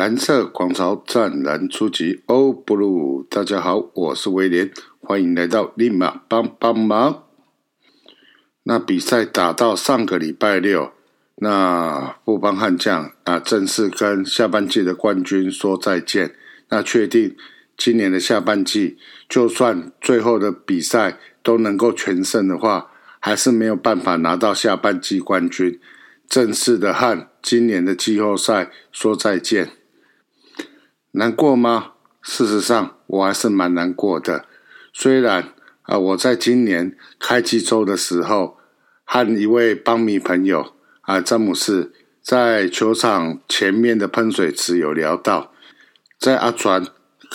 蓝色狂潮湛蓝初级欧布鲁，大家好，我是威廉，欢迎来到立马帮帮忙。那比赛打到上个礼拜六，那富邦悍将啊正式跟下半季的冠军说再见。那确定今年的下半季，就算最后的比赛都能够全胜的话，还是没有办法拿到下半季冠军。正式的和今年的季后赛说再见，难过吗？事实上，我还是蛮难过的。虽然啊，我在今年开季周的时候，和一位邦迷朋友啊，詹姆斯在球场前面的喷水池有聊到，在阿传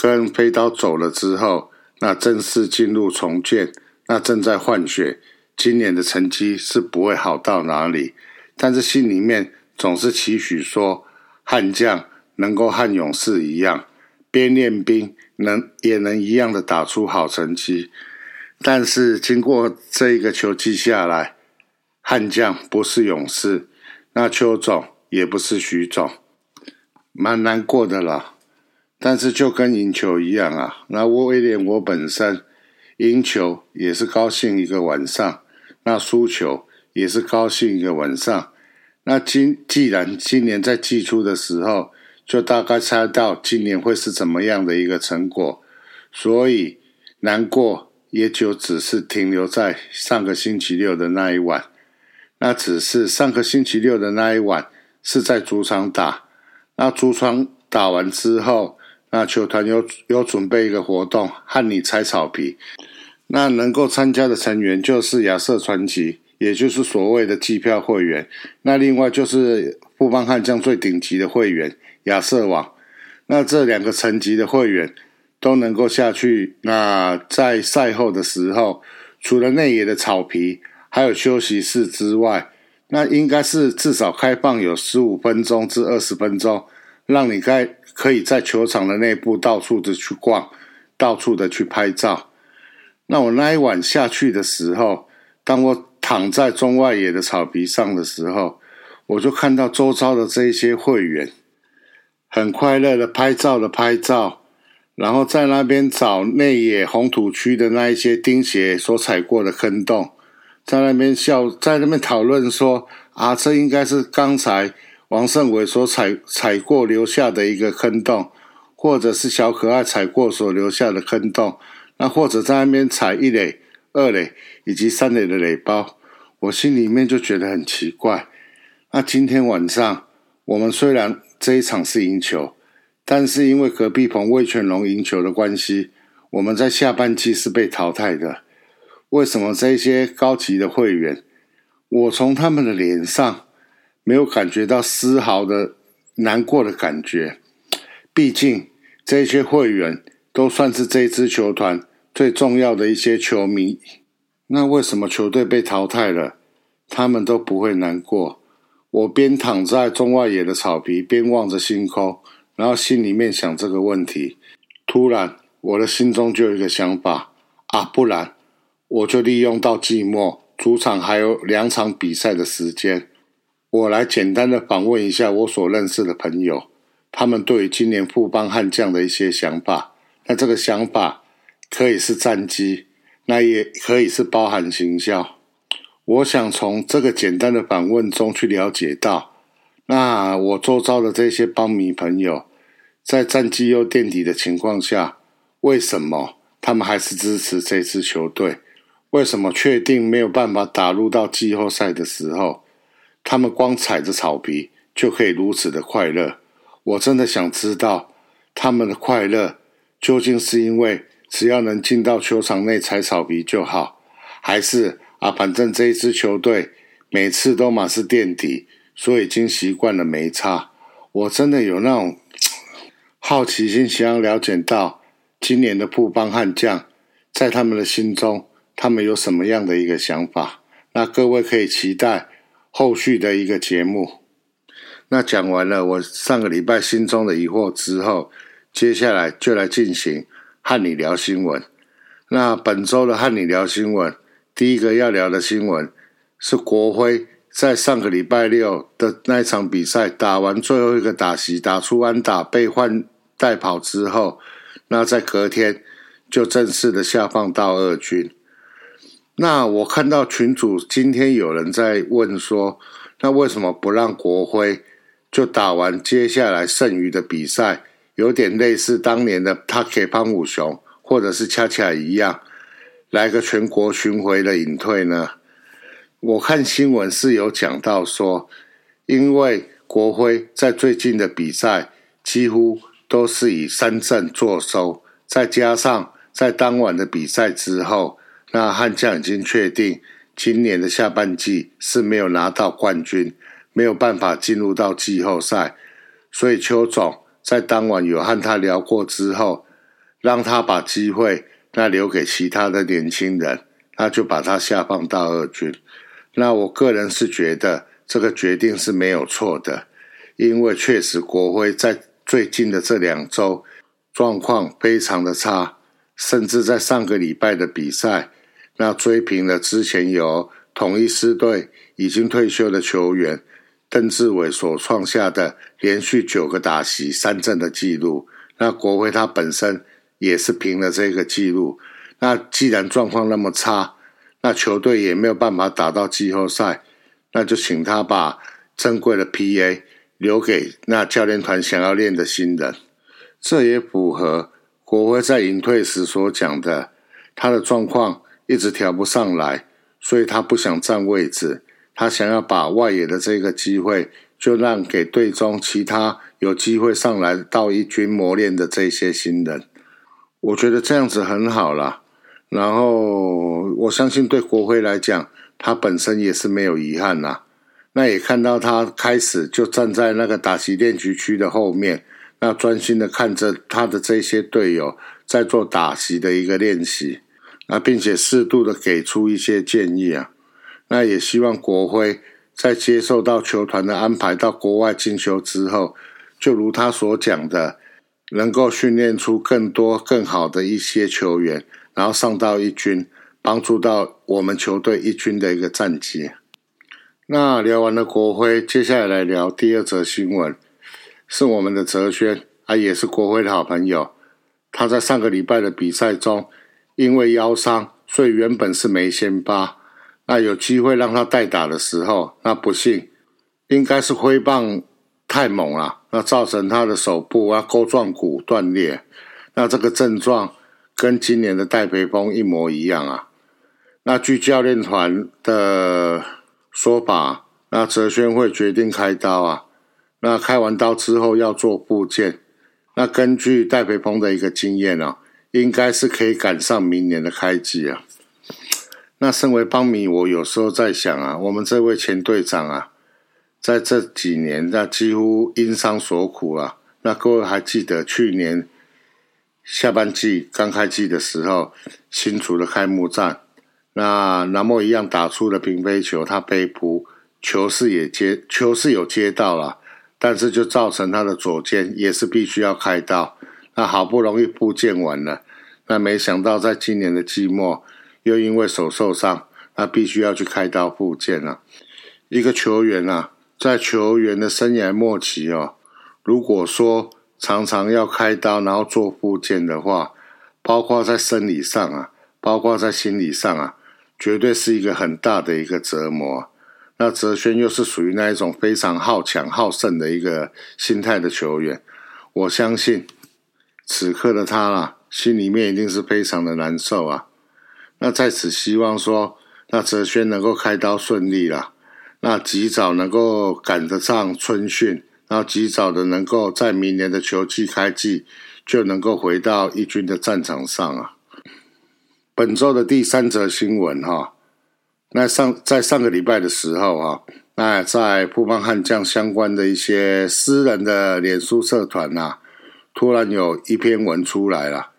跟飞刀走了之后，那正式进入重建，那正在换血，今年的成绩是不会好到哪里。但是心里面总是期许说，悍将能够和勇士一样，边练兵能也能一样的打出好成绩。但是经过这一个球季下来，悍将不是勇士，那邱总也不是徐总，蛮难过的啦。但是就跟赢球一样啊，那威廉我本身赢球也是高兴一个晚上，那输球。也是高兴一个晚上。那今既然今年在季初的时候就大概猜到今年会是怎么样的一个成果，所以难过也就只是停留在上个星期六的那一晚。那只是上个星期六的那一晚是在主场打。那主场打完之后，那球团有有准备一个活动和你拆草皮。那能够参加的成员就是亚瑟传奇。也就是所谓的机票会员，那另外就是富邦悍将最顶级的会员亚瑟网，那这两个层级的会员都能够下去。那在赛后的时候，除了内野的草皮，还有休息室之外，那应该是至少开放有十五分钟至二十分钟，让你该可以在球场的内部到处的去逛，到处的去拍照。那我那一晚下去的时候，当我躺在中外野的草皮上的时候，我就看到周遭的这一些会员很快乐的拍照的拍照，然后在那边找内野红土区的那一些钉鞋所踩过的坑洞，在那边笑，在那边讨论说啊，这应该是刚才王胜伟所踩踩过留下的一个坑洞，或者是小可爱踩过所留下的坑洞，那或者在那边踩一垒。二垒以及三垒的垒包，我心里面就觉得很奇怪。那今天晚上我们虽然这一场是赢球，但是因为隔壁棚魏全龙赢球的关系，我们在下半季是被淘汰的。为什么这些高级的会员，我从他们的脸上没有感觉到丝毫的难过的感觉？毕竟这些会员都算是这支球团。最重要的一些球迷，那为什么球队被淘汰了，他们都不会难过？我边躺在中外野的草皮，边望着星空，然后心里面想这个问题。突然，我的心中就有一个想法：啊，不然我就利用到季末主场还有两场比赛的时间，我来简单的访问一下我所认识的朋友，他们对于今年富邦悍将的一些想法。那这个想法。可以是战机，那也可以是包含行销。我想从这个简单的访问中去了解到，那我周遭的这些邦迷朋友，在战绩又垫底的情况下，为什么他们还是支持这支球队？为什么确定没有办法打入到季后赛的时候，他们光踩着草皮就可以如此的快乐？我真的想知道，他们的快乐究竟是因为？只要能进到球场内踩草皮就好，还是啊，反正这一支球队每次都嘛是垫底，所以已经习惯了没差。我真的有那种 好奇心，想要了解到今年的布邦悍将在他们的心中，他们有什么样的一个想法？那各位可以期待后续的一个节目。那讲完了我上个礼拜心中的疑惑之后，接下来就来进行。和你聊新闻，那本周的和你聊新闻，第一个要聊的新闻是国徽在上个礼拜六的那场比赛打完最后一个打席，打出安打被换代跑之后，那在隔天就正式的下放到二军。那我看到群主今天有人在问说，那为什么不让国徽就打完接下来剩余的比赛，有点类似当年的他给潘武雄或者是恰恰一样，来个全国巡回的隐退呢？我看新闻是有讲到说，因为国徽在最近的比赛几乎都是以三振作收，再加上在当晚的比赛之后。那悍将已经确定，今年的下半季是没有拿到冠军，没有办法进入到季后赛。所以邱总在当晚有和他聊过之后，让他把机会那留给其他的年轻人，那就把他下放到二军。那我个人是觉得这个决定是没有错的，因为确实国徽在最近的这两周状况非常的差，甚至在上个礼拜的比赛。那追平了之前由统一狮队已经退休的球员邓志伟所创下的连续九个打席三振的记录。那国辉他本身也是平了这个记录。那既然状况那么差，那球队也没有办法打到季后赛，那就请他把珍贵的 P.A. 留给那教练团想要练的新人。这也符合国辉在隐退时所讲的，他的状况。一直调不上来，所以他不想占位置，他想要把外野的这个机会就让给队中其他有机会上来到一军磨练的这些新人。我觉得这样子很好啦，然后我相信对国辉来讲，他本身也是没有遗憾呐。那也看到他开始就站在那个打击练习区的后面，那专心的看着他的这些队友在做打击的一个练习。那并且适度的给出一些建议啊，那也希望国辉在接受到球团的安排到国外进修之后，就如他所讲的，能够训练出更多更好的一些球员，然后上到一军，帮助到我们球队一军的一个战绩。那聊完了国辉，接下来来聊第二则新闻，是我们的泽轩啊，也是国辉的好朋友，他在上个礼拜的比赛中。因为腰伤，所以原本是没先发。那有机会让他代打的时候，那不幸应该是挥棒太猛了，那造成他的手部啊钩状骨断裂。那这个症状跟今年的戴培峰一模一样啊。那据教练团的说法，那泽轩会决定开刀啊。那开完刀之后要做复健。那根据戴培峰的一个经验啊。应该是可以赶上明年的开季啊。那身为邦迷，我有时候在想啊，我们这位前队长啊，在这几年那几乎因伤所苦啊。那各位还记得去年下半季刚开季的时候，新竹的开幕战，那南莫一样打出了平飞球，他背扑球是也接球是有接到了，但是就造成他的左肩也是必须要开刀。那好不容易复健完了，那没想到在今年的季末又因为手受伤，那必须要去开刀复健了。一个球员啊，在球员的生涯末期哦，如果说常常要开刀然后做复健的话，包括在生理上啊，包括在心理上啊，绝对是一个很大的一个折磨。那泽轩又是属于那一种非常好强好胜的一个心态的球员，我相信。此刻的他啦，心里面一定是非常的难受啊。那在此希望说，那泽轩能够开刀顺利啦，那及早能够赶得上春训，然后及早的能够在明年的球季开季就能够回到一军的战场上啊。本周的第三则新闻哈，那上在上个礼拜的时候哈，那在富邦悍将相关的一些私人的脸书社团呐。突然有一篇文出来了，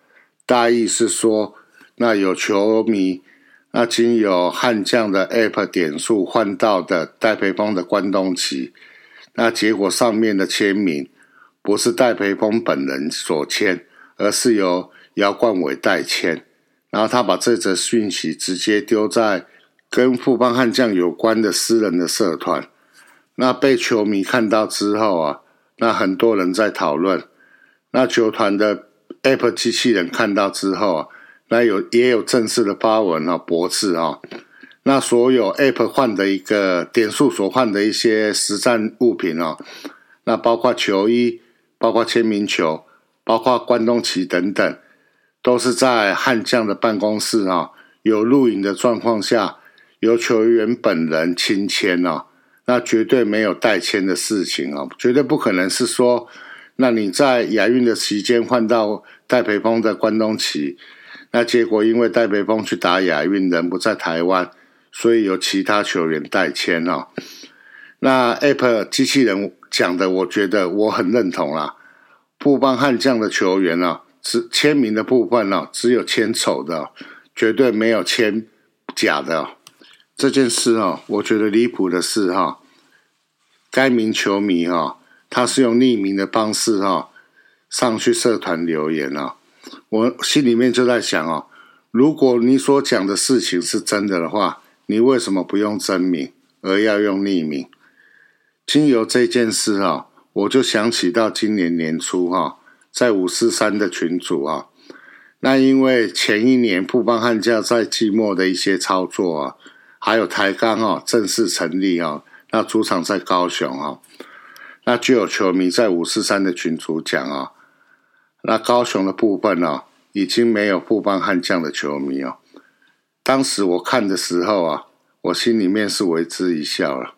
大意是说，那有球迷那经由悍将的 App 点数换到的戴培峰的关东旗，那结果上面的签名不是戴培峰本人所签，而是由姚冠伟代签，然后他把这则讯息直接丢在跟富邦悍将有关的私人的社团，那被球迷看到之后啊，那很多人在讨论，那球团的 App 机器人看到之后啊，那有也有正式的发文啊驳斥啊，那所有 App 换的一个点数所换的一些实战物品啊，那包括球衣、包括签名球、包括关东旗等等，都是在悍将的办公室啊。有录影的状况下，由球员本人亲签啊，那绝对没有代签的事情啊，绝对不可能是说，那你在亚运的期间换到戴培峰的关东旗，那结果因为戴北峰去打亚运人不在台湾，所以由其他球员代签哦。那 App 机器人讲的，我觉得我很认同啦。布邦悍将的球员啊，只签名的部分呢，只有签丑的。绝对没有签假的这件事哦，我觉得离谱的是哈，该名球迷哈，他是用匿名的方式哈上去社团留言啊，我心里面就在想哦，如果你所讲的事情是真的的话，你为什么不用真名而要用匿名？经由这件事哈，我就想起到今年年初哈，在五四三的群组啊。那因为前一年布邦悍将在季末的一些操作啊，还有台钢哦正式成立啊，那主场在高雄啊，那就有球迷在五四三的群组讲啊，那高雄的部分呢，已经没有富邦悍将的球迷哦。当时我看的时候啊，我心里面是为之一笑了。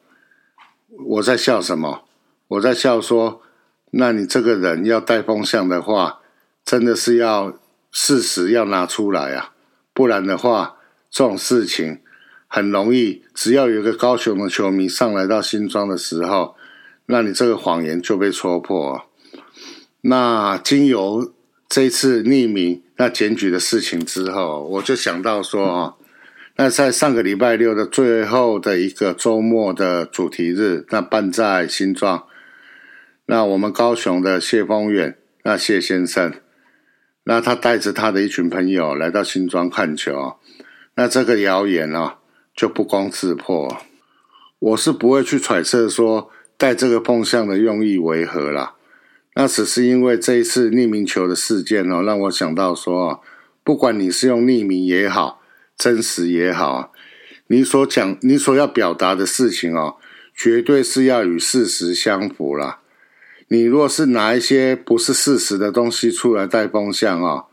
我在笑什么？我在笑说，那你这个人要带风向的话，真的是要。事实要拿出来啊，不然的话，这种事情很容易。只要有一个高雄的球迷上来到新庄的时候，那你这个谎言就被戳破。那经由这次匿名那检举的事情之后，我就想到说啊，那在上个礼拜六的最后的一个周末的主题日，那办在新庄，那我们高雄的谢丰远，那谢先生。那他带着他的一群朋友来到新庄看球，那这个谣言啊就不攻自破。我是不会去揣测说带这个风向的用意为何啦。那只是因为这一次匿名球的事件哦，让我想到说，不管你是用匿名也好，真实也好，你所讲、你所要表达的事情哦，绝对是要与事实相符啦。你若是拿一些不是事实的东西出来带风向啊，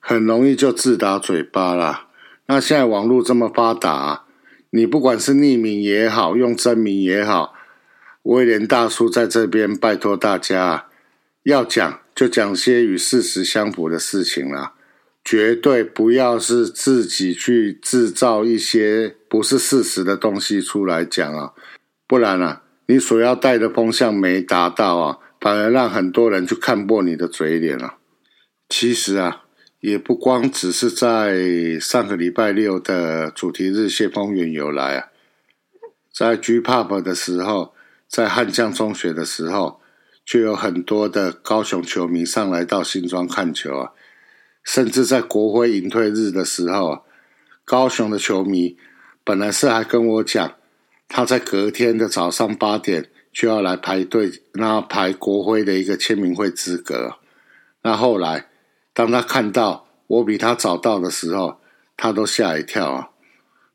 很容易就自打嘴巴啦。那现在网络这么发达，你不管是匿名也好，用真名也好，威廉大叔在这边拜托大家，要讲就讲些与事实相符的事情啦，绝对不要是自己去制造一些不是事实的东西出来讲啊，不然啊。你所要带的风向没达到啊，反而让很多人去看破你的嘴脸了。其实啊，也不光只是在上个礼拜六的主题日谢风云有来啊，在 G Pop 的时候，在汉江中学的时候，就有很多的高雄球迷上来到新庄看球啊，甚至在国徽隐退日的时候，高雄的球迷本来是还跟我讲。他在隔天的早上八点就要来排队，那排国徽的一个签名会资格。那后来，当他看到我比他早到的时候，他都吓一跳啊。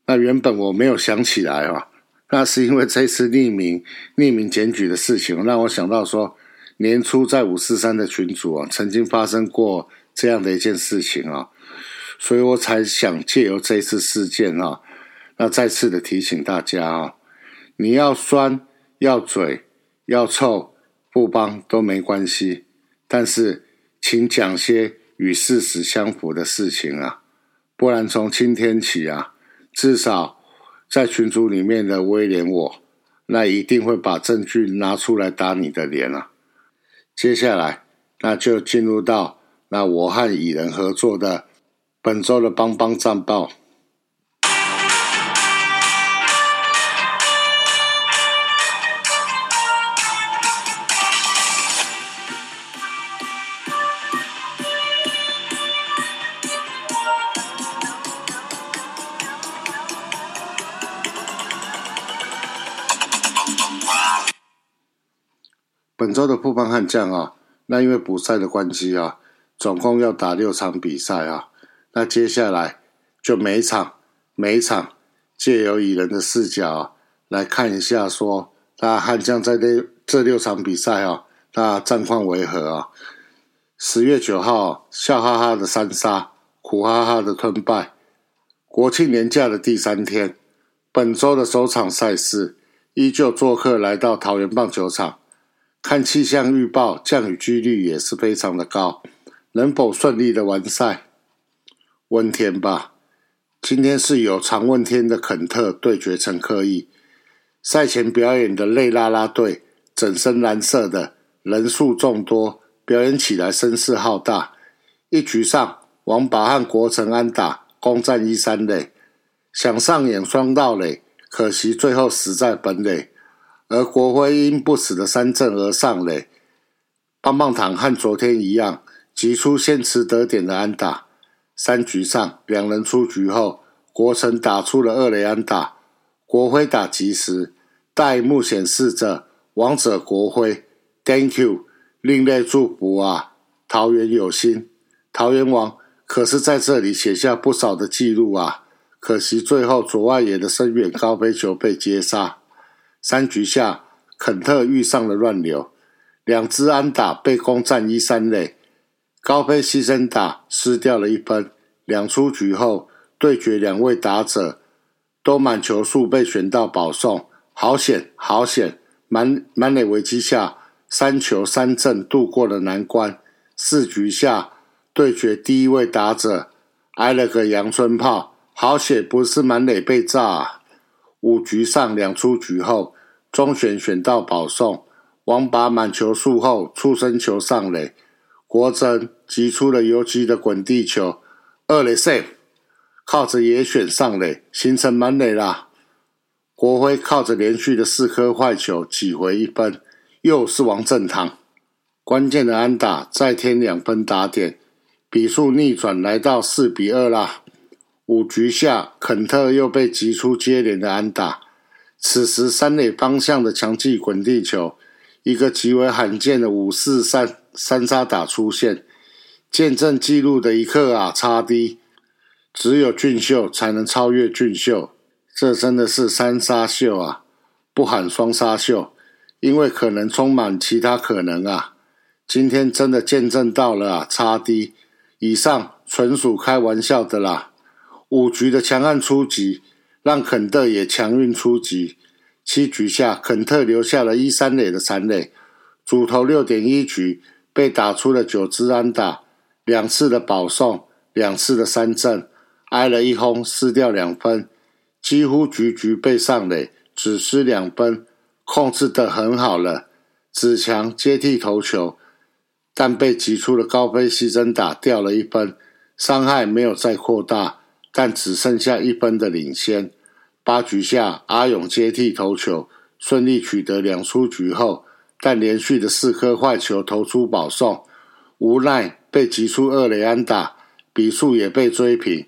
那原本我没有想起来啊，那是因为这次匿名匿名检举的事情，让我想到说，年初在五四三的群组啊，曾经发生过这样的一件事情啊，所以我才想借由这次事件啊，那再次的提醒大家啊。你要酸、要嘴、要臭，不帮都没关系。但是，请讲些与事实相符的事情啊，不然从今天起啊，至少在群组里面的威廉我，那一定会把证据拿出来打你的脸啊。接下来，那就进入到那我和蚁人合作的本周的邦邦战报。本周的富邦悍将啊，那因为补赛的关系啊，总共要打六场比赛啊。那接下来就每场每场借由蚁人的视角来看一下，说那悍将在这这六场比赛啊，那战况为何啊？十月九号，笑哈哈的三杀，苦哈哈的吞败。国庆年假的第三天，本周的首场赛事，依旧做客来到桃园棒球场。看气象预报，降雨几率也是非常的高，能否顺利的完赛？问天吧。今天是有常问天的肯特对决陈克义，赛前表演的类拉拉队，整身蓝色的，人数众多，表演起来声势浩大。一局上，王拔和国成安打，攻占一三垒，想上演双盗垒，可惜最后死在本垒。而国徽因不死的三振而上垒，棒棒糖和昨天一样，击出先持得点的安打。三局上两人出局后，国成打出了二垒安打，国徽打及时。大幕显示着王者国徽，Thank you，另类祝福啊！桃园有心，桃园王可是在这里写下不少的记录啊！可惜最后左外野的深远高飞球被接杀。三局下，肯特遇上了乱流，两支安打被攻占一三垒，高飞牺牲打失掉了一分。两出局后，对决两位打者都满球数被选到保送，好险好险！满满垒危机下，三球三振度过了难关。四局下，对决第一位打者挨了个阳春炮，好险不是满垒被炸。啊五局上两出局后，中选选到保送，王拔满球数后出生球上垒，国珍击出了游击的滚地球，二垒 safe，靠着野选上垒，形成满垒啦。国辉靠着连续的四颗坏球挤回一分，又是王正堂关键的安打再添两分打点，比数逆转来到四比二啦。五局下，肯特又被击出接连的安打。此时三垒方向的强劲滚地球，一个极为罕见的五四三三杀打出现，见证纪录的一刻啊！差低，只有俊秀才能超越俊秀。这真的是三杀秀啊！不喊双杀秀，因为可能充满其他可能啊！今天真的见证到了啊！差低，以上纯属开玩笑的啦。五局的强悍出击，让肯特也强运出击。七局下，肯特留下了一三垒的残垒，主投六点一局被打出了九支安打，两次的保送，两次的三振，挨了一轰，失掉两分，几乎局局被上垒，只失两分，控制得很好了。子强接替投球，但被击出了高飞牺牲打掉了一分，伤害没有再扩大。但只剩下一分的领先。八局下，阿勇接替投球，顺利取得两出局后，但连续的四颗坏球投出保送，无奈被击出二垒安打，比数也被追平。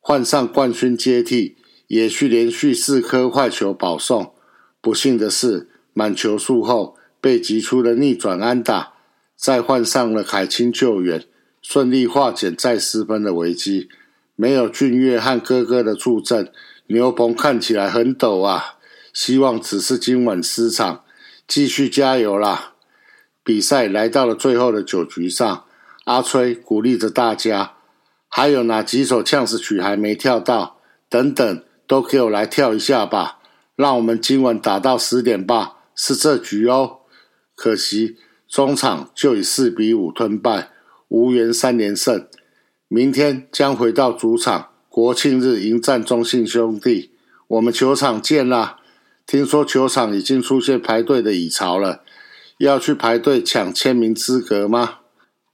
换上冠军接替，也是连续四颗坏球保送。不幸的是，满球数后被击出了逆转安打，再换上了凯清救援，顺利化解再失分的危机。没有俊岳和哥哥的助阵，牛棚看起来很陡啊！希望只是今晚失场，继续加油啦！比赛来到了最后的九局上，阿吹鼓励着大家：还有哪几首呛死曲还没跳到？等等，都给我来跳一下吧！让我们今晚打到十点吧，是这局哦。可惜中场就以四比五吞败，无缘三连胜。明天将回到主场，国庆日迎战中信兄弟。我们球场见啦！听说球场已经出现排队的蚁巢了，要去排队抢签名资格吗？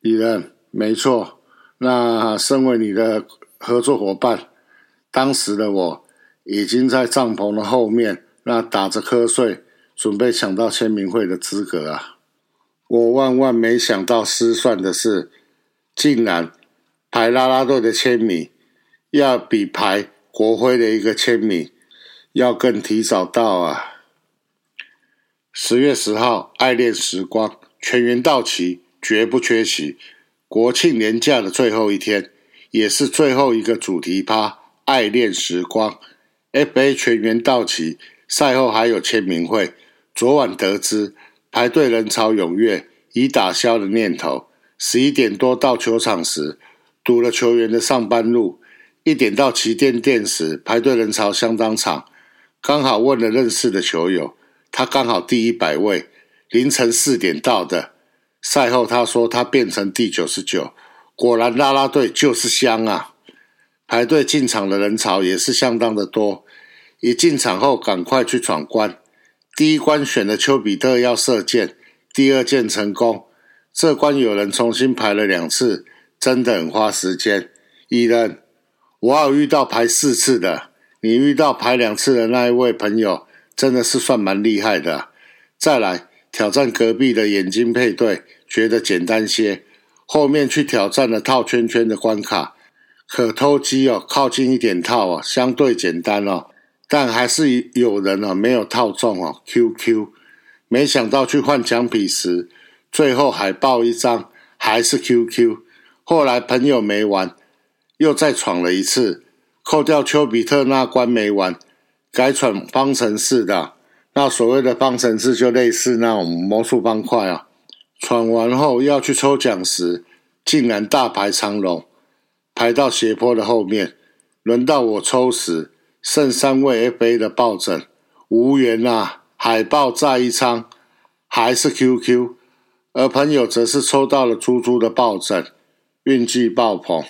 李人，没错。那身为你的合作伙伴，当时的我已经在帐篷的后面，那打着瞌睡，准备抢到签名会的资格啊！我万万没想到失算的是，竟然。排拉拉队的签名要比排国徽的一个签名要更提早到啊！十月十号，爱恋时光，全员到齐，绝不缺席。国庆年假的最后一天，也是最后一个主题趴。爱恋时光，FA 全员到齐，赛后还有签名会。昨晚得知排队人潮踊跃，已打消了念头。十一点多到球场时，堵了球员的上班路。一点到旗舰店时，排队人潮相当长。刚好问了认识的球友。他刚好第一百位，凌晨四点到的。赛后他说他变成第九十九，果然啦啦队就是香啊！排队进场的人潮也是相当的多。一进场后赶快去闯关，第一关选的丘比特要射箭，第二箭成功。这关有人重新排了两次，真的很花时间。伊人，我有遇到排四次的，你遇到排两次的那一位朋友。真的是算蛮厉害的。再来挑战隔壁的眼睛配对，觉得简单些。后面去挑战了套圈圈的关卡，可偷鸡哦，靠近一点套哦，相对简单哦。但还是有人哦没有套中哦。QQ，没想到去换奖品时，最后海报一张还是 QQ。后来朋友没玩，又再闯了一次，扣掉丘比特那关没玩。改闯方程式的，那所谓的方程式就类似那种魔术方块啊。闯完后要去抽奖时，竟然大排长龙，排到斜坡的后面。轮到我抽时，剩三位 FA 的抱枕，无缘啊！海报再一张，还是 QQ，而朋友则是抽到了猪猪的抱枕，运气爆棚。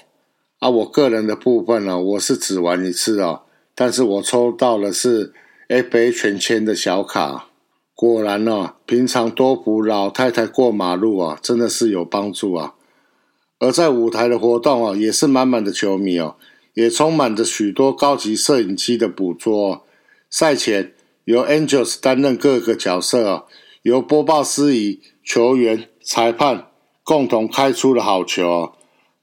啊，我个人的部分呢，我是只玩一次哦。但是我抽到的是 FA 全签的小卡，果然哦，平常多扶老太太过马路啊，真的是有帮助啊。而在舞台的活动啊，也是满满的球迷哦，也充满着许多高级摄影机的捕捉。赛前由 Angels 担任各个角色哦，由播报司仪、球员、裁判共同开出了好球，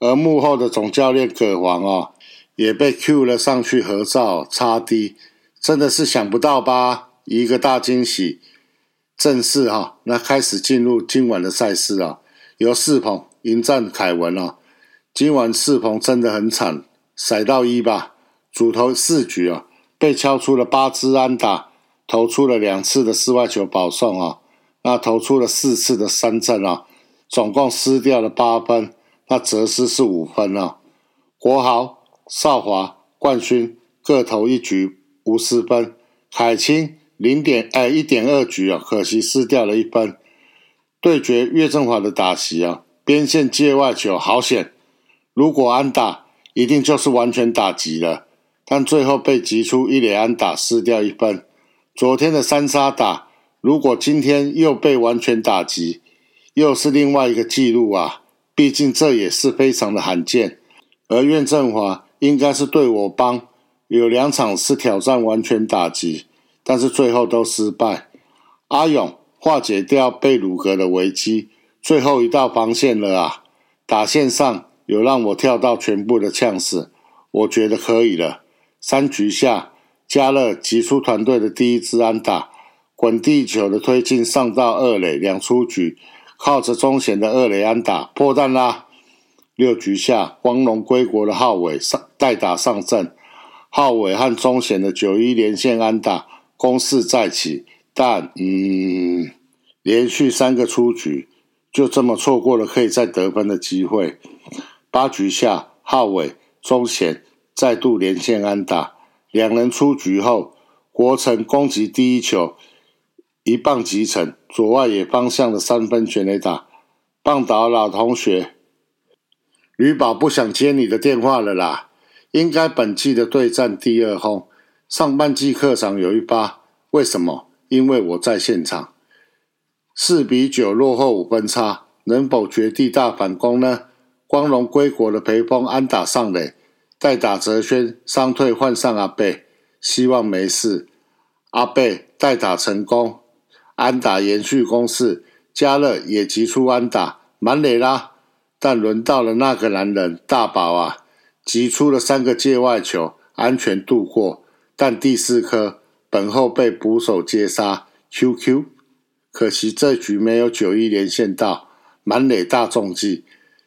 而幕后的总教练葛黄哦。也被 Q 了上去合照，插 D，真的是想不到吧？一个大惊喜。正式哈，那开始进入今晚的赛事啊，由四鹏迎战凯文啊。今晚四鹏真的很惨，甩到一吧，主投四局啊，被敲出了八支安打，投出了两次的室外球保送啊，那投出了四次的三振啊，总共失掉了八分，那则失是五分啊。国豪。少华、冠勋各投一局无失分，海清零点哎一点二局啊，可惜失掉了一分。对决岳振华的打席啊，边线界外球好险，如果安打一定就是完全打击了，但最后被击出一垒安打失掉一分。昨天的三杀打，如果今天又被完全打击，又是另外一个记录啊，毕竟这也是非常的罕见。而岳振华。应该是对我帮，有两场是挑战完全打击，但是最后都失败。阿勇化解掉贝鲁格的危机，最后一道防线了啊！打线上有让我跳到全部的呛死，我觉得可以了。三局下，加勒击出团队的第一支安打，滚地球的推进上到二垒两出局，靠着中贤的二垒安打破蛋啦。六局下，光荣归国的浩伟上代打上阵，浩伟和中贤的九一连线安打攻势再起，但嗯，连续三个出局，就这么错过了可以再得分的机会。八局下，浩伟、中贤再度连线安打，两人出局后，国城攻击第一球，一棒击成左外野方向的三分全垒打，棒岛老同学。吕宝不想接你的电话了啦，应该本季的对战第二轰，上半季客场有一发，为什么？因为我在现场。四比九落后五分差，能否绝地大反攻呢？光荣归国的裴峰安打上垒，代打泽轩伤退换上阿贝，希望没事。阿贝代打成功，安打延续攻势，加勒也急出安打，满垒啦。但轮到了那个男人大宝啊，急出了三个界外球，安全度过。但第四颗本后被捕手接杀，QQ。可惜这局没有九一连线到满垒大中计，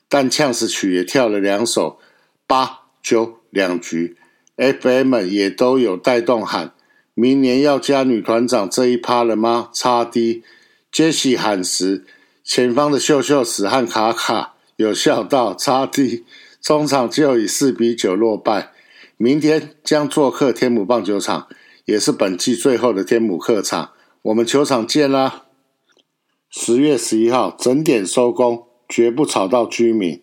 但呛死曲也跳了两首八九两局，FM 也都有带动喊，明年要加女团长这一趴了吗？差 D 杰西喊时，前方的秀秀史和卡卡有笑到差 D，中场就以四比九落败，明天将做客天母棒球场，也是本季最后的天母客场，我们球场见啦！十月十一号整点收工，绝不吵到居民。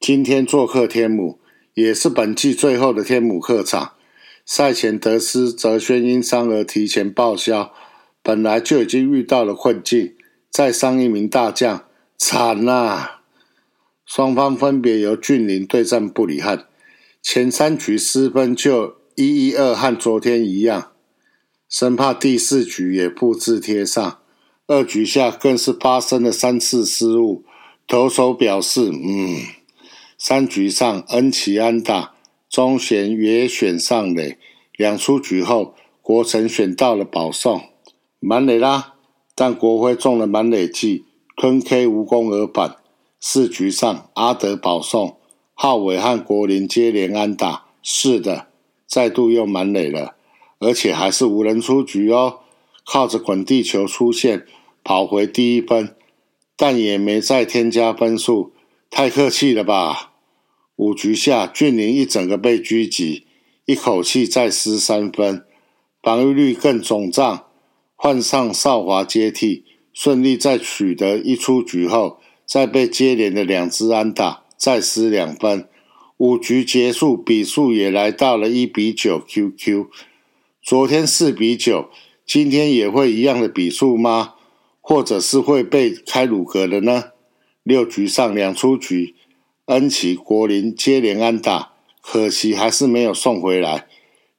今天做客天母，也是本季最后的天母客场。赛前得失泽轩因伤而提前报销，本来就已经遇到了困境，再伤一名大将，惨呐！双方分别由俊林对战布里汉，前三局失分就一一二，和昨天一样，生怕第四局也复制贴上。二局下更是发生了三次失误，投手表示：“嗯。”三局上恩奇安打，中贤也选上垒。两出局后，国成选到了保送满垒啦，但国辉中了满垒计，吞 K 无功而返。四局上阿德保送，浩伟和国林接连安打，是的，再度又满垒了，而且还是无人出局哦。靠着滚地球出现，跑回第一分，但也没再添加分数，太客气了吧？五局下，俊林一整个被狙击，一口气再失三分，防御率更肿胀。换上少华接替，顺利在取得一出局后，再被接连的两支安打，再失两分。五局结束，比数也来到了一比九。QQ，昨天四比九。今天也会一样的比数吗？或者是会被开鲁格的呢？六局上两出局，恩奇、国林接连安打，可惜还是没有送回来。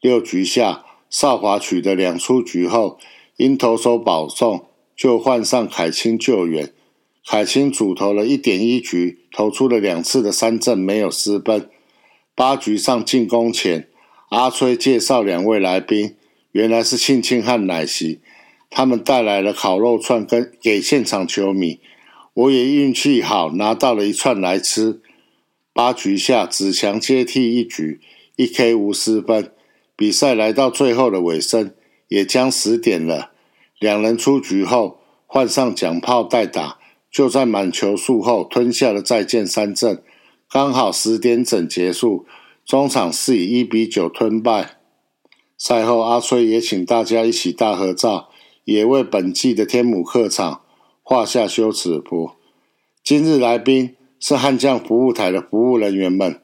六局下，少华取得两出局后，因投手保送，就换上凯青救援。凯青主投了一点一局，投出了两次的三振，没有失分。八局上进攻前，阿崔介绍两位来宾。原来是庆庆和奶昔，他们带来了烤肉串跟给现场球迷。我也运气好，拿到了一串来吃。八局下，子强接替一局，一 K 无失分。比赛来到最后的尾声，也将十点了。两人出局后，换上蒋炮代打，就在满球数后吞下了再见三振，刚好十点整结束。中场是以一比九吞败。赛后，阿崔也请大家一起大合照，也为本季的天母客场画下休止符。今日来宾是悍将服务台的服务人员们，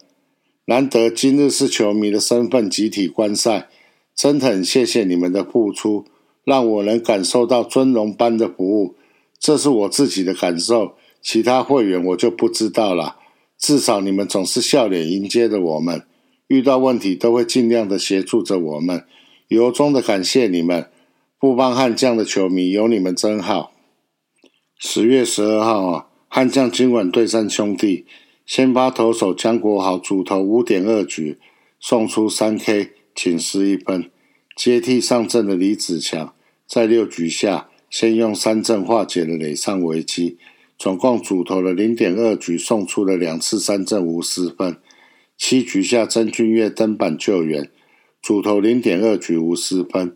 难得今日是球迷的身份集体观赛，真的很谢谢你们的付出，让我能感受到尊荣般的服务。这是我自己的感受，其他会员我就不知道了。至少你们总是笑脸迎接着我们。遇到问题都会尽量的协助着我们，由衷的感谢你们，富邦悍将的球迷有你们真好。十月十二号啊，悍将今晚对战兄弟，先发投手江国豪主投五点二局，送出三 K，仅失一分。接替上阵的李子强，在六局下先用三振化解了垒上危机，总共主投了零点二局，送出了两次三振无失分。七局下，曾俊岳登板救援，主投零点二局无失分。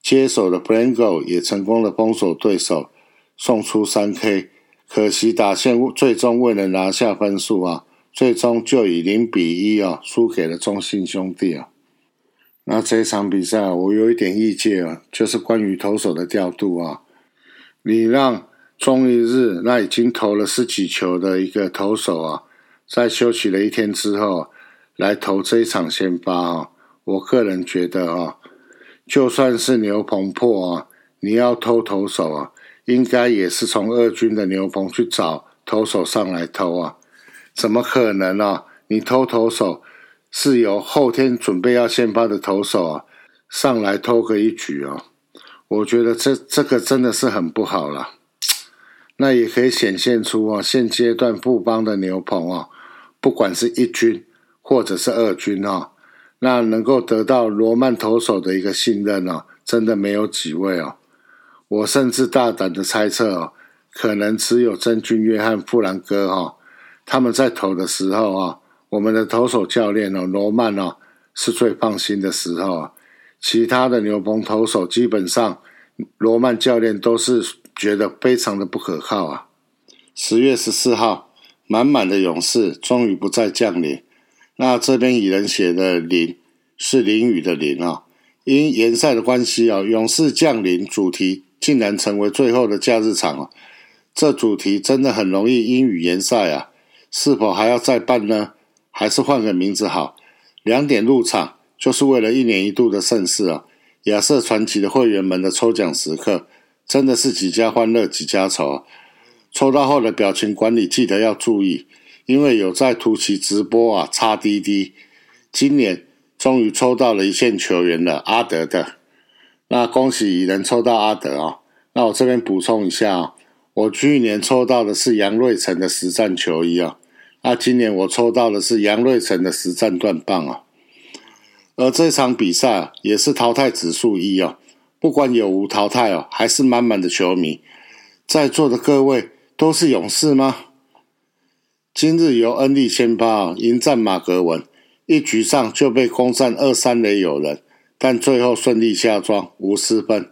接手的 Blanco 也成功的封锁对手，送出三 K。可惜打线最终未能拿下分数啊，最终就以零比一啊输给了中信兄弟啊。那这场比赛我有一点意见啊，就是关于投手的调度啊。你让中一日那已经投了十几球的一个投手啊。在休息了一天之后，来投这一场先发啊！我个人觉得啊，就算是牛棚破啊，你要偷投手啊，应该也是从二军的牛棚去找投手上来投啊！怎么可能啊？你偷投手是由后天准备要先发的投手啊上来偷个一局啊？我觉得这这个真的是很不好了。那也可以显现出啊，现阶段布邦的牛棚啊。不管是一军或者是二军啊，那能够得到罗曼投手的一个信任啊，真的没有几位哦。我甚至大胆的猜测哦，可能只有曾俊约和富兰哥哈，他们在投的时候啊，我们的投手教练哦，罗曼哦，是最放心的时候啊。其他的牛棚投手基本上，罗曼教练都是觉得非常的不可靠啊。十月十四号，满满的勇士终于不再降临。那这边蚁人写的淋是淋雨的淋啊，因联赛的关系啊，勇士降临主题。竟然成为最后的假日场啊！这主题真的很容易因语言赛啊！是否还要再办呢？还是换个名字好？两点入场就是为了一年一度的盛事啊！亚瑟传奇的会员们的抽奖时刻，真的是几家欢乐几家愁啊。抽到后的表情管理记得要注意，因为有在图奇直播啊，擦滴滴。今年终于抽到了一线球员了，阿德的。那恭喜能抽到阿德啊！那我这边补充一下啊，我去年抽到的是杨瑞成的实战球衣啊，那今年我抽到的是杨瑞成的实战断棒啊。而这场比赛也是淘汰指数一哦，不管有无淘汰哦，还是满满的球迷。在座的各位都是勇士吗？今日由恩利先发，迎战马格文，一局上就被攻占二三垒有人。但最后顺利下庄，无失分。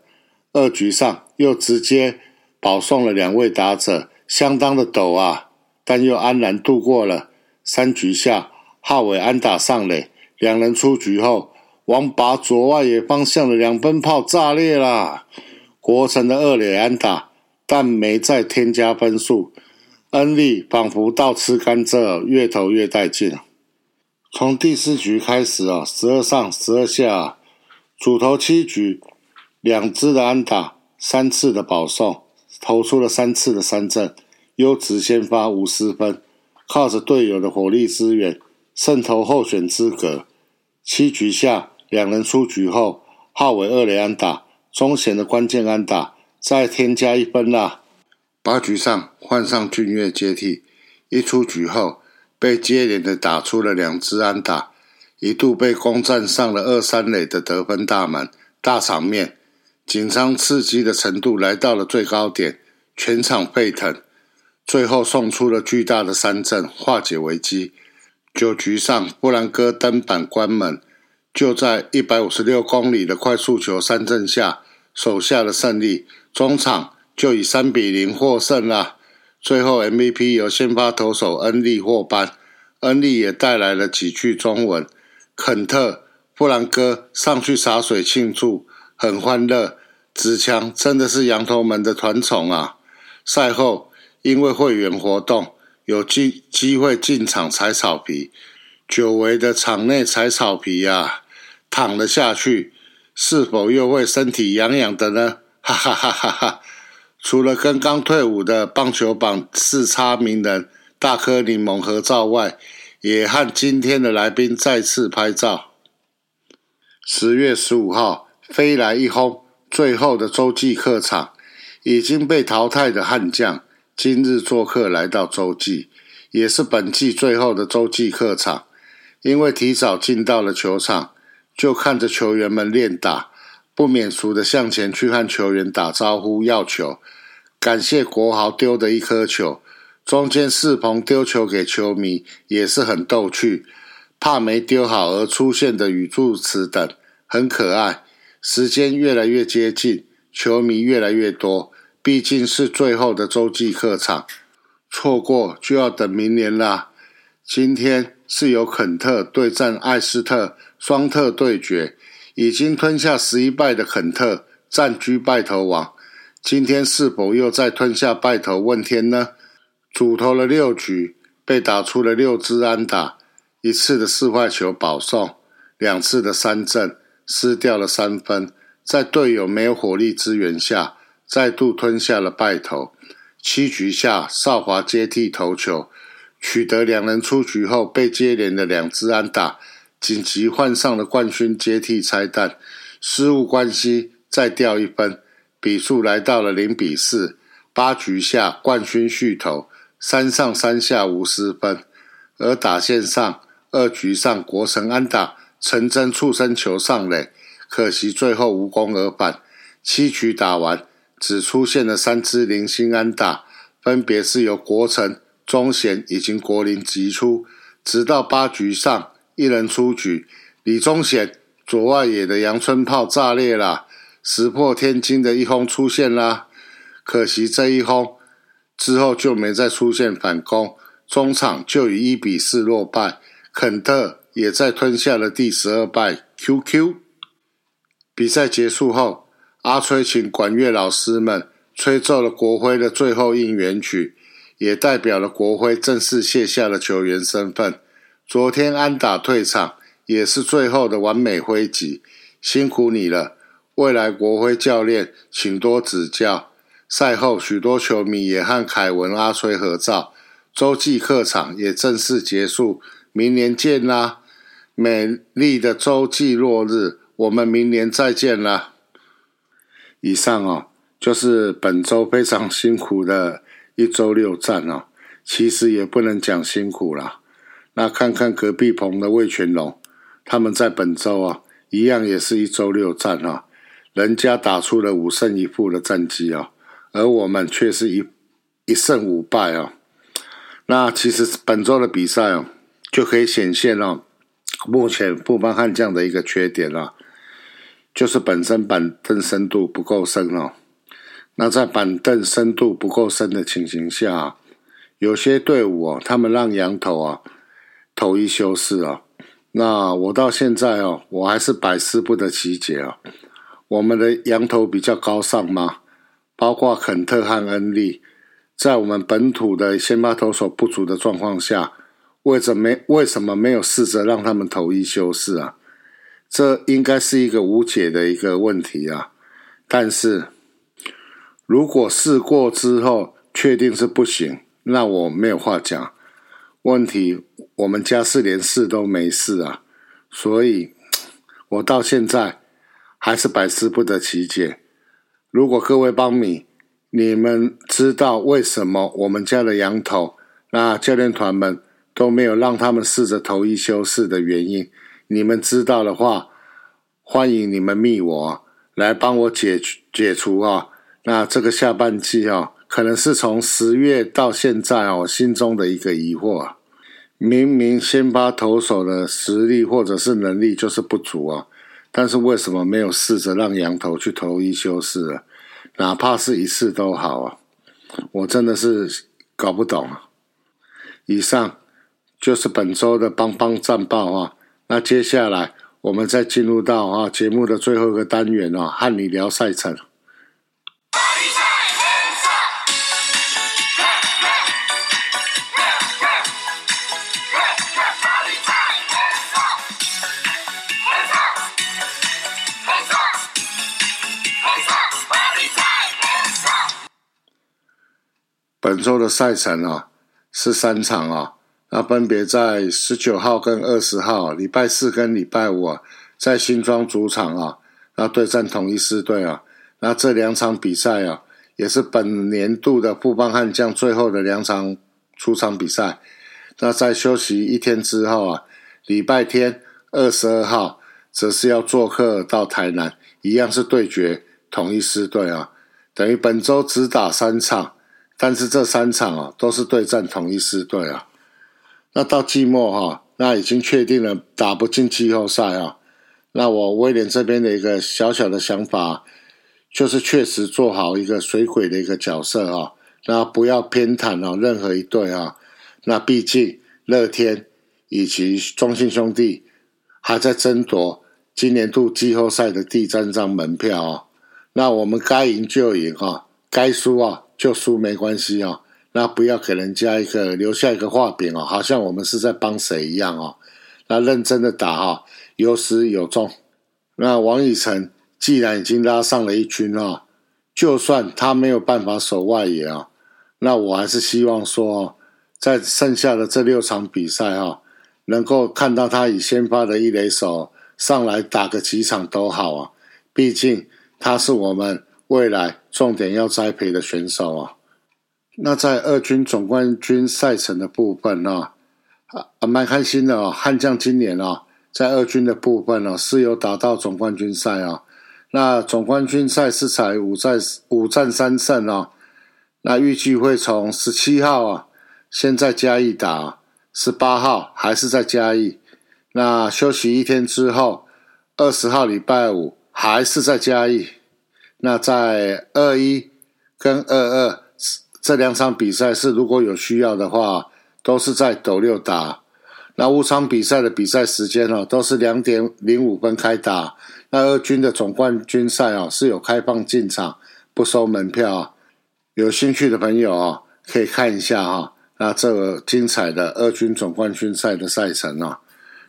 二局上又直接保送了两位打者，相当的抖啊！但又安然度过了三局下，浩伟安打上垒，两人出局后，王拔左外野方向的两分炮炸裂啦。国城的二垒安打，但没再添加分数。恩利仿佛倒吃甘蔗，越投越带劲。从第四局开始啊，十二上十二下。主投七局，两支的安打，三次的保送，投出了三次的三振，优质先发无失分，靠着队友的火力支援，胜投候选资格。七局下，两人出局后，浩伟二垒安打，中贤的关键安打，再添加一分啦。八局上换上俊岳接替，一出局后，被接连的打出了两支安打。一度被攻占上了二三垒的得分大门，大场面紧张刺激的程度来到了最高点，全场沸腾。最后送出了巨大的三振，化解危机。九局上，布兰哥登板关门，就在一百五十六公里的快速球三振下，手下的胜利。中场就以三比零获胜了。最后 MVP 由先发投手恩利获颁，恩利也带来了几句中文。肯特、布兰哥上去洒水庆祝，很欢乐。子强真的是羊头们的团宠啊！赛后因为会员活动，有机机会进场踩草皮，久违的场内踩草皮啊，躺了下去，是否又会身体痒痒的呢？哈哈哈哈哈！除了跟刚退伍的棒球榜四叉名人大颗柠檬合照外，也和今天的来宾再次拍照。十月十五号，飞来一轰，最后的洲际客场，已经被淘汰的悍将，今日做客来到洲际，也是本季最后的洲际客场。因为提早进到了球场，就看着球员们练打，不免俗的向前去和球员打招呼要球，感谢国豪丢的一颗球。中间四鹏丢球给球迷也是很逗趣，怕没丢好而出现的语助词等很可爱。时间越来越接近，球迷越来越多，毕竟是最后的洲际客场，错过就要等明年啦。今天是由肯特对战艾斯特双特对决，已经吞下十一败的肯特暂居败头王，今天是否又再吞下败头问天呢？主投了六局，被打出了六支安打，一次的四坏球保送，两次的三振，失掉了三分。在队友没有火力支援下，再度吞下了败投。七局下，少华接替投球，取得两人出局后，被接连的两支安打，紧急换上了冠军接替拆弹，失误关系再掉一分，比数来到了零比四。八局下，冠军续投。三上三下无失分，而打线上二局上国城安打陈真触身球上垒，可惜最后无功而返。七局打完，只出现了三支零星安打，分别是由国成、中贤以及国林击出。直到八局上，一人出局，李宗贤左外野的阳春炮炸裂了，石破天惊的一轰出现啦。可惜这一轰之后就没再出现反攻，中场就以一比四落败。肯特也在吞下了第十二败。QQ 比赛结束后。阿吹请管乐老师们吹奏了国徽的最后应援曲，也代表了国徽正式卸下了球员身份。昨天安打退场，也是最后的完美挥击，辛苦你了！未来国徽教练，请多指教。赛后，许多球迷也和凯文、阿吹合照。洲际客场也正式结束，明年见啦！美丽的洲际落日，我们明年再见啦！以上哦，就是本周非常辛苦的一周六战哦。其实也不能讲辛苦啦。那看看隔壁棚的魏全龙，他们在本周啊，一样也是一周六战啊。人家打出了五胜一负的战绩啊，而我们却是一一胜五败啊。那其实本周的比赛哦，就可以显现哦，目前富邦悍将的一个缺点啊。就是本身板凳深度不够深哦，那在板凳深度不够深的情形下，有些队伍哦，他们让羊头啊投一休四啊，那我到现在哦，我还是百思不得其解啊。我们的羊头比较高尚吗？包括肯特和恩利，在我们本土的先发投手不足的状况下，为什么为什么没有试着让他们投一休四啊？这应该是一个无解的一个问题啊！但是，如果试过之后确定是不行，那我没有话讲。问题我们家是连试都没试啊，所以我到现在还是百思不得其解。如果各位帮米，你们知道为什么我们家的羊头，那教练团们都没有让他们试着投一休四的原因？你们知道的话，欢迎你们密我来帮我解解除啊。那这个下半季啊，可能是从十月到现在啊，心中的一个疑惑啊。明明先发投手的实力或者是能力就是不足啊，但是为什么没有试着让羊头去投一休四啊？哪怕是一次都好啊，我真的是搞不懂啊。以上就是本周的帮帮战报啊。那接下来我们再进入到啊节目的最后一个单元哦，和你聊赛程。本周的赛程啊是三场啊。那分别在十九号跟二十号，礼拜四跟礼拜五啊，在新庄主场啊，那对战统一狮队啊。那这两场比赛啊，也是本年度的富邦悍将最后的两场出场比赛。那在休息一天之后啊，礼拜天二十二号，则是要做客到台南，一样是对决统一狮队啊。等于本周只打三场，但是这三场啊，都是对战同一狮队啊。那到季末哈，那已经确定了打不进季后赛啊。那我威廉这边的一个小小的想法，就是确实做好一个水鬼的一个角色啊，那不要偏袒哦任何一队啊。那毕竟乐天以及中信兄弟还在争夺今年度季后赛的第三张门票啊。那我们该赢就赢啊，该输啊就输没关系啊。那不要给人家一个留下一个画饼哦，好像我们是在帮谁一样哦。那认真的打哈，有始有终。那王以诚既然已经拉上了一军啊，就算他没有办法守外野啊，那我还是希望说，在剩下的这六场比赛哈，能够看到他以先发的一垒手上来打个几场都好啊。毕竟他是我们未来重点要栽培的选手啊。那在二军总冠军赛程的部分呢，啊啊，蛮开心的哦。悍将今年啊，在二军的部分呢是有打到总冠军赛啊。那总冠军赛是才五战五战三胜哦。那预计会从十七号啊，先在嘉义打，十八号还是在嘉义。那休息一天之后，二十号礼拜五还是在嘉义。那在二一跟二二这两场比赛是如果有需要的话，都是在斗六打。那五场比赛的比赛时间哦，都是两点零五分开打。那二军的总冠军赛哦，是有开放进场，不收门票。有兴趣的朋友哦，可以看一下哈。那这个精彩的二军总冠军赛的赛程哦，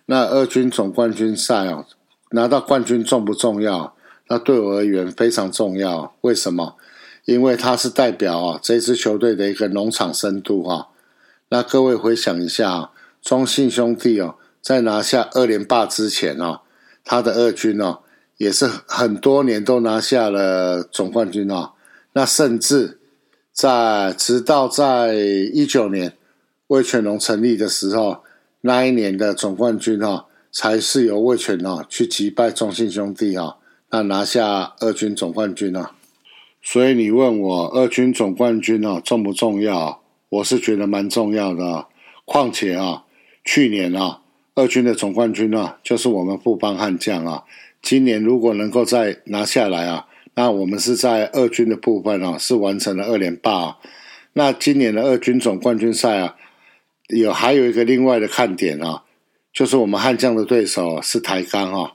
那二军总冠军赛哦，拿到冠军重不重要？那对我而言非常重要。为什么？因为它是代表啊这支球队的一个农场深度哈。那各位回想一下。中信兄弟哦，在拿下二连霸之前哦，他的二军哦，也是很多年都拿下了总冠军哦。那甚至在直到在一九年魏全龙成立的时候，那一年的总冠军哦，才是由魏全哦去击败中信兄弟哦，那拿下二军总冠军啊。所以你问我二军总冠军哦重不重要？我是觉得蛮重要的。况且啊。去年啊，二军的总冠军啊，就是我们富邦悍将啊。今年如果能够再拿下来啊，那我们是在二军的部分啊，是完成了二连霸。那今年的二军总冠军赛啊，有还有一个另外的看点啊，就是我们悍将的对手是台钢啊。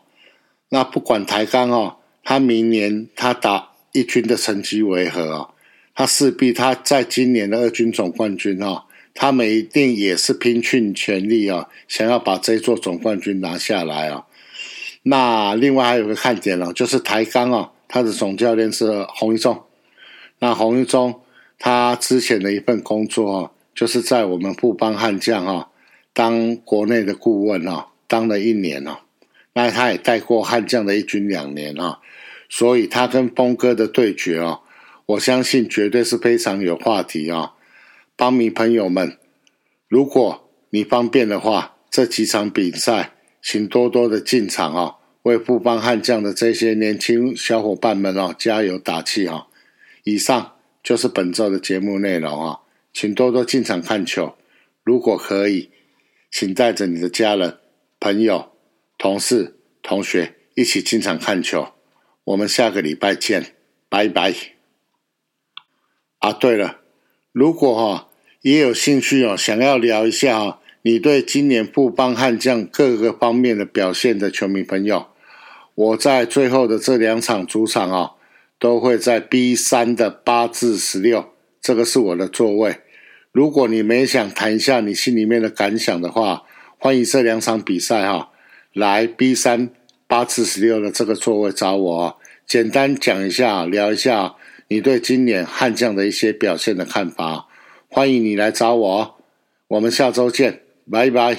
那不管台钢哦，他明年他打一军的成绩为何啊，他势必他在今年的二军总冠军啊。他们一定也是拼尽全力啊，想要把这座总冠军拿下来啊。那另外还有个看点了，就是台钢啊，他的总教练是洪一中。那洪一中他之前的一份工作啊，就是在我们富邦悍将啊当国内的顾问啊，当了一年哦。那他也带过悍将的一军两年啊，所以他跟峰哥的对决啊，我相信绝对是非常有话题啊。帮迷朋友们，如果你方便的话，这几场比赛，请多多的进场啊，为富邦悍将的这些年轻小伙伴们哦加油打气啊！以上就是本周的节目内容啊，请多多进场看球。如果可以，请带着你的家人、朋友、同事、同学一起进场看球。我们下个礼拜见，拜拜。啊，对了。如果哈也有兴趣哦，想要聊一下啊，你对今年富邦悍将各个方面的表现的球迷朋友，我在最后的这两场主场啊，都会在 B 三的八至十六，这个是我的座位。如果你没想谈一下你心里面的感想的话，欢迎这两场比赛哈，来 B 三八至十六的这个座位找我，简单讲一下，聊一下。你对今年悍将的一些表现的看法，欢迎你来找我，我们下周见，拜拜。